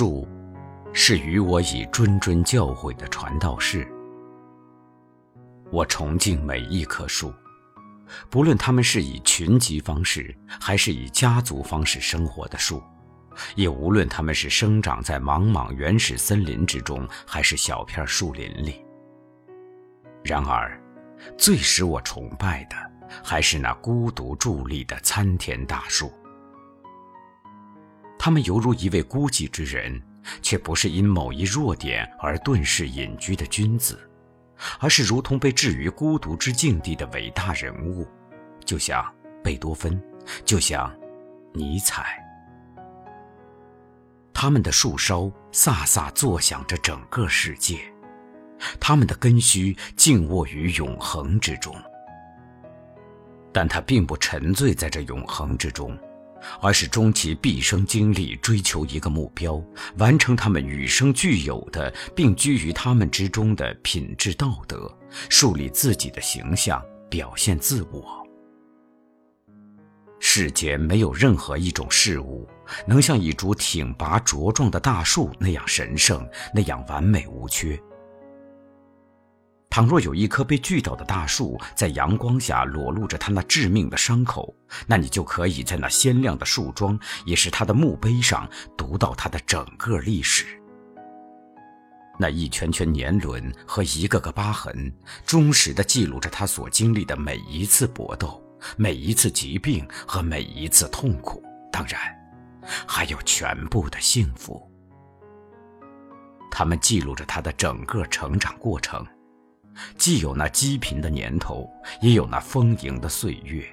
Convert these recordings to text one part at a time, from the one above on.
树，是与我以谆谆教诲的传道士。我崇敬每一棵树，不论它们是以群集方式，还是以家族方式生活的树，也无论它们是生长在茫茫原始森林之中，还是小片树林里。然而，最使我崇拜的，还是那孤独伫立的参天大树。他们犹如一位孤寂之人，却不是因某一弱点而遁世隐居的君子，而是如同被置于孤独之境地的伟大人物，就像贝多芬，就像尼采。他们的树梢飒飒作响着整个世界，他们的根须静卧于永恒之中，但他并不沉醉在这永恒之中。而是终其毕生精力追求一个目标，完成他们与生俱有的，并居于他们之中的品质道德，树立自己的形象，表现自我。世间没有任何一种事物，能像一株挺拔茁壮的大树那样神圣，那样完美无缺。倘若有一棵被锯倒的大树在阳光下裸露着它那致命的伤口，那你就可以在那鲜亮的树桩，也是它的墓碑上读到它的整个历史。那一圈圈年轮和一个个疤痕，忠实地记录着他所经历的每一次搏斗、每一次疾病和每一次痛苦，当然，还有全部的幸福。他们记录着他的整个成长过程。既有那积贫的年头，也有那丰盈的岁月，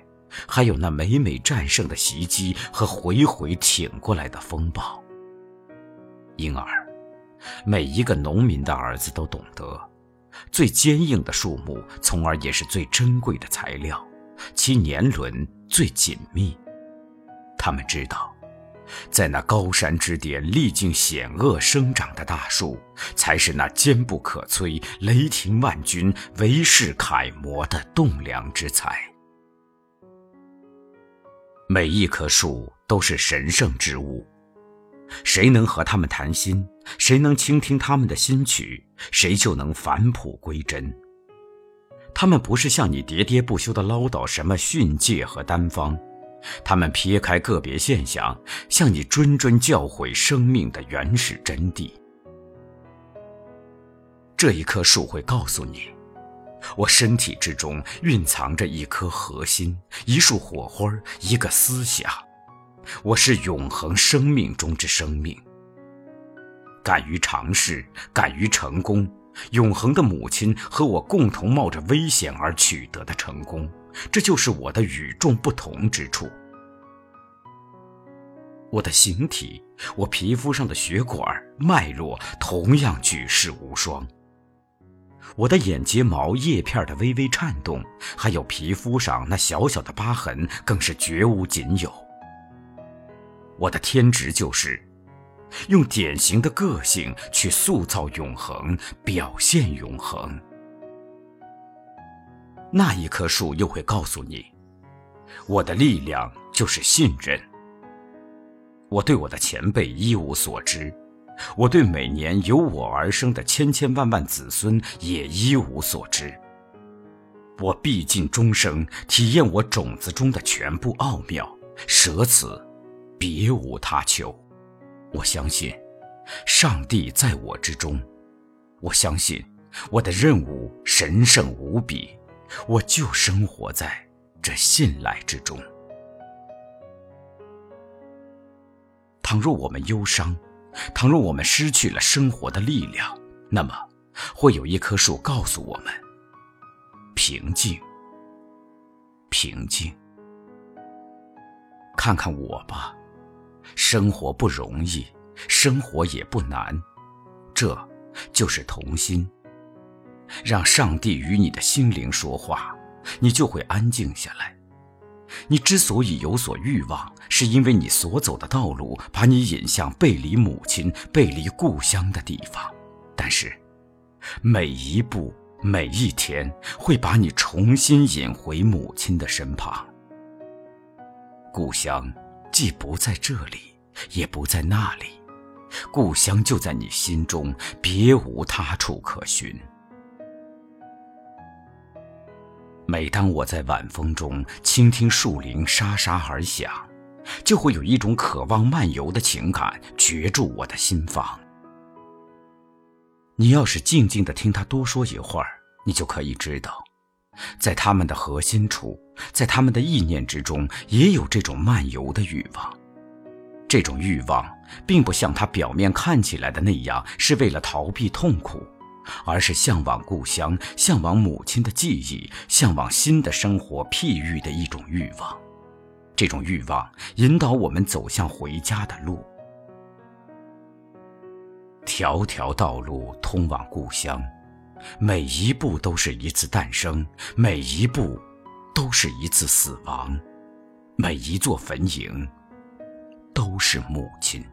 还有那每每战胜的袭击和回回挺过来的风暴。因而，每一个农民的儿子都懂得，最坚硬的树木，从而也是最珍贵的材料，其年轮最紧密。他们知道。在那高山之巅历尽险恶生长的大树，才是那坚不可摧、雷霆万钧、为世楷模的栋梁之材。每一棵树都是神圣之物，谁能和他们谈心，谁能倾听他们的心曲，谁就能返璞归真。他们不是向你喋喋不休地唠叨什么训诫和单方。他们撇开个别现象，向你谆谆教诲生命的原始真谛。这一棵树会告诉你，我身体之中蕴藏着一颗核心，一束火花，一个思想。我是永恒生命中之生命。敢于尝试，敢于成功，永恒的母亲和我共同冒着危险而取得的成功。这就是我的与众不同之处。我的形体，我皮肤上的血管脉络同样举世无双。我的眼睫毛叶片的微微颤动，还有皮肤上那小小的疤痕，更是绝无仅有。我的天职就是，用典型的个性去塑造永恒，表现永恒。那一棵树又会告诉你，我的力量就是信任。我对我的前辈一无所知，我对每年由我而生的千千万万子孙也一无所知。我毕尽终生体验我种子中的全部奥妙，舍此，别无他求。我相信，上帝在我之中。我相信，我的任务神圣无比。我就生活在这信赖之中。倘若我们忧伤，倘若我们失去了生活的力量，那么会有一棵树告诉我们：平静，平静。看看我吧，生活不容易，生活也不难，这就是童心。让上帝与你的心灵说话，你就会安静下来。你之所以有所欲望，是因为你所走的道路把你引向背离母亲、背离故乡的地方。但是，每一步、每一天，会把你重新引回母亲的身旁。故乡既不在这里，也不在那里，故乡就在你心中，别无他处可寻。每当我在晚风中倾听树林沙沙而响，就会有一种渴望漫游的情感攫住我的心房。你要是静静的听他多说一会儿，你就可以知道，在他们的核心处，在他们的意念之中，也有这种漫游的欲望。这种欲望，并不像他表面看起来的那样，是为了逃避痛苦。而是向往故乡、向往母亲的记忆、向往新的生活譬喻的一种欲望。这种欲望引导我们走向回家的路。条条道路通往故乡，每一步都是一次诞生，每一步都是一次死亡，每一座坟茔都是母亲。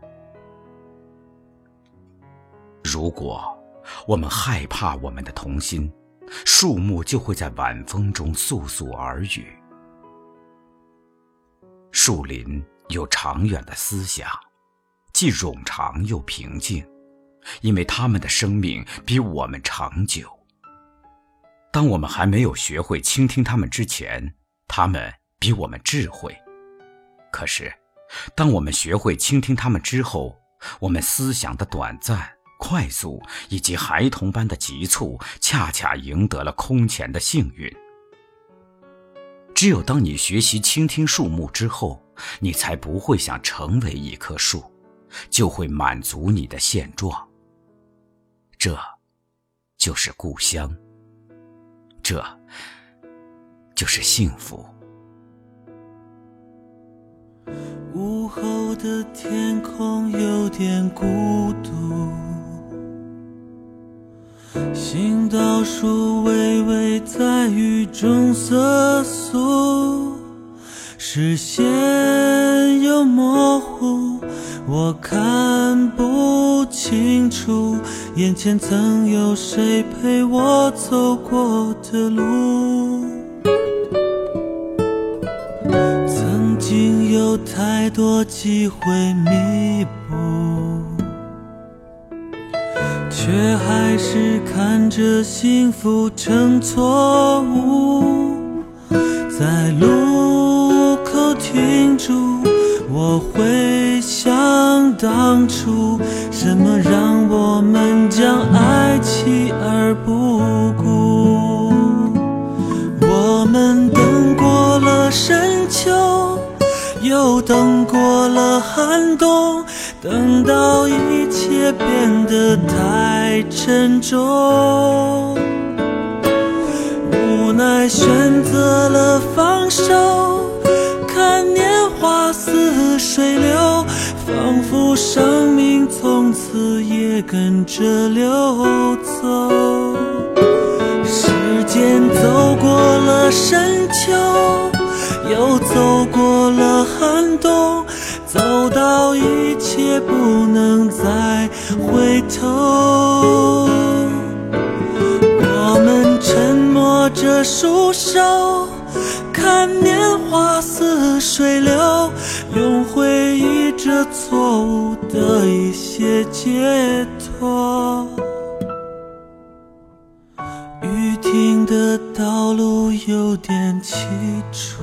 如果。我们害怕我们的童心，树木就会在晚风中簌簌耳语。树林有长远的思想，既冗长又平静，因为它们的生命比我们长久。当我们还没有学会倾听它们之前，它们比我们智慧。可是，当我们学会倾听它们之后，我们思想的短暂。快速以及孩童般的急促，恰恰赢得了空前的幸运。只有当你学习倾听树木之后，你才不会想成为一棵树，就会满足你的现状。这，就是故乡。这，就是幸福。午后的天空有点孤独。行道树微微在雨中瑟缩，视线又模糊，我看不清楚眼前曾有谁陪我走过的路。曾经有太多机会弥补。却还是看着幸福成错误，在路口停住。我会想当初，什么让我们将爱弃而不顾？我们等过了深秋，又等过了寒冬。等到一切变得太沉重，无奈选择了放手，看年华似水流，仿佛生命从此也跟着流走。时间走过了深秋，又走过了寒冬。一切不能再回头，我们沉默着束手，看年华似水流，用回忆这错误的一些解脱。雨停的道路有点凄楚。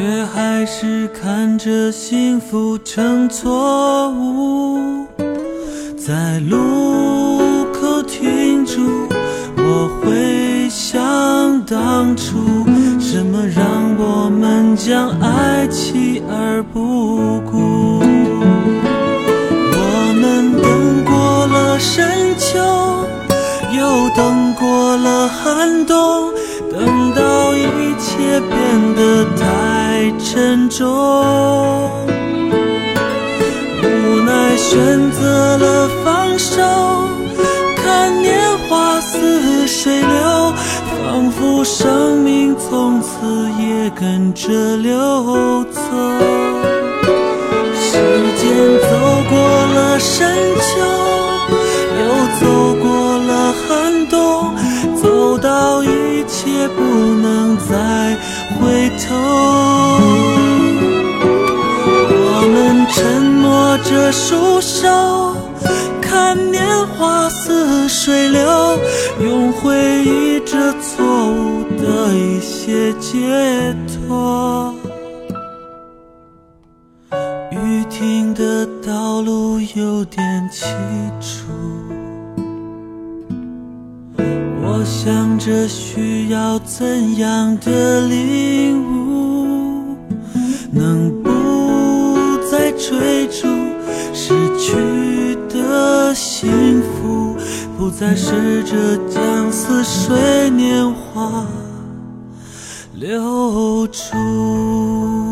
却还是看着幸福成错误，在路口停住。我回想当初，什么让我们将爱弃而不顾？我们等过了深秋，又等过了寒冬。等到一切变得太太沉重，无奈选择了放手，看年华似水流，仿佛生命从此也跟着流走。时间走过了深秋，又走过了寒冬，走到一。切不能再回头，着束手，看年华似水流，用回忆这错误的一些解脱。雨停的道路有点凄楚。我想着需要怎样的领悟，能不再追逐不再试着将似水年华留住。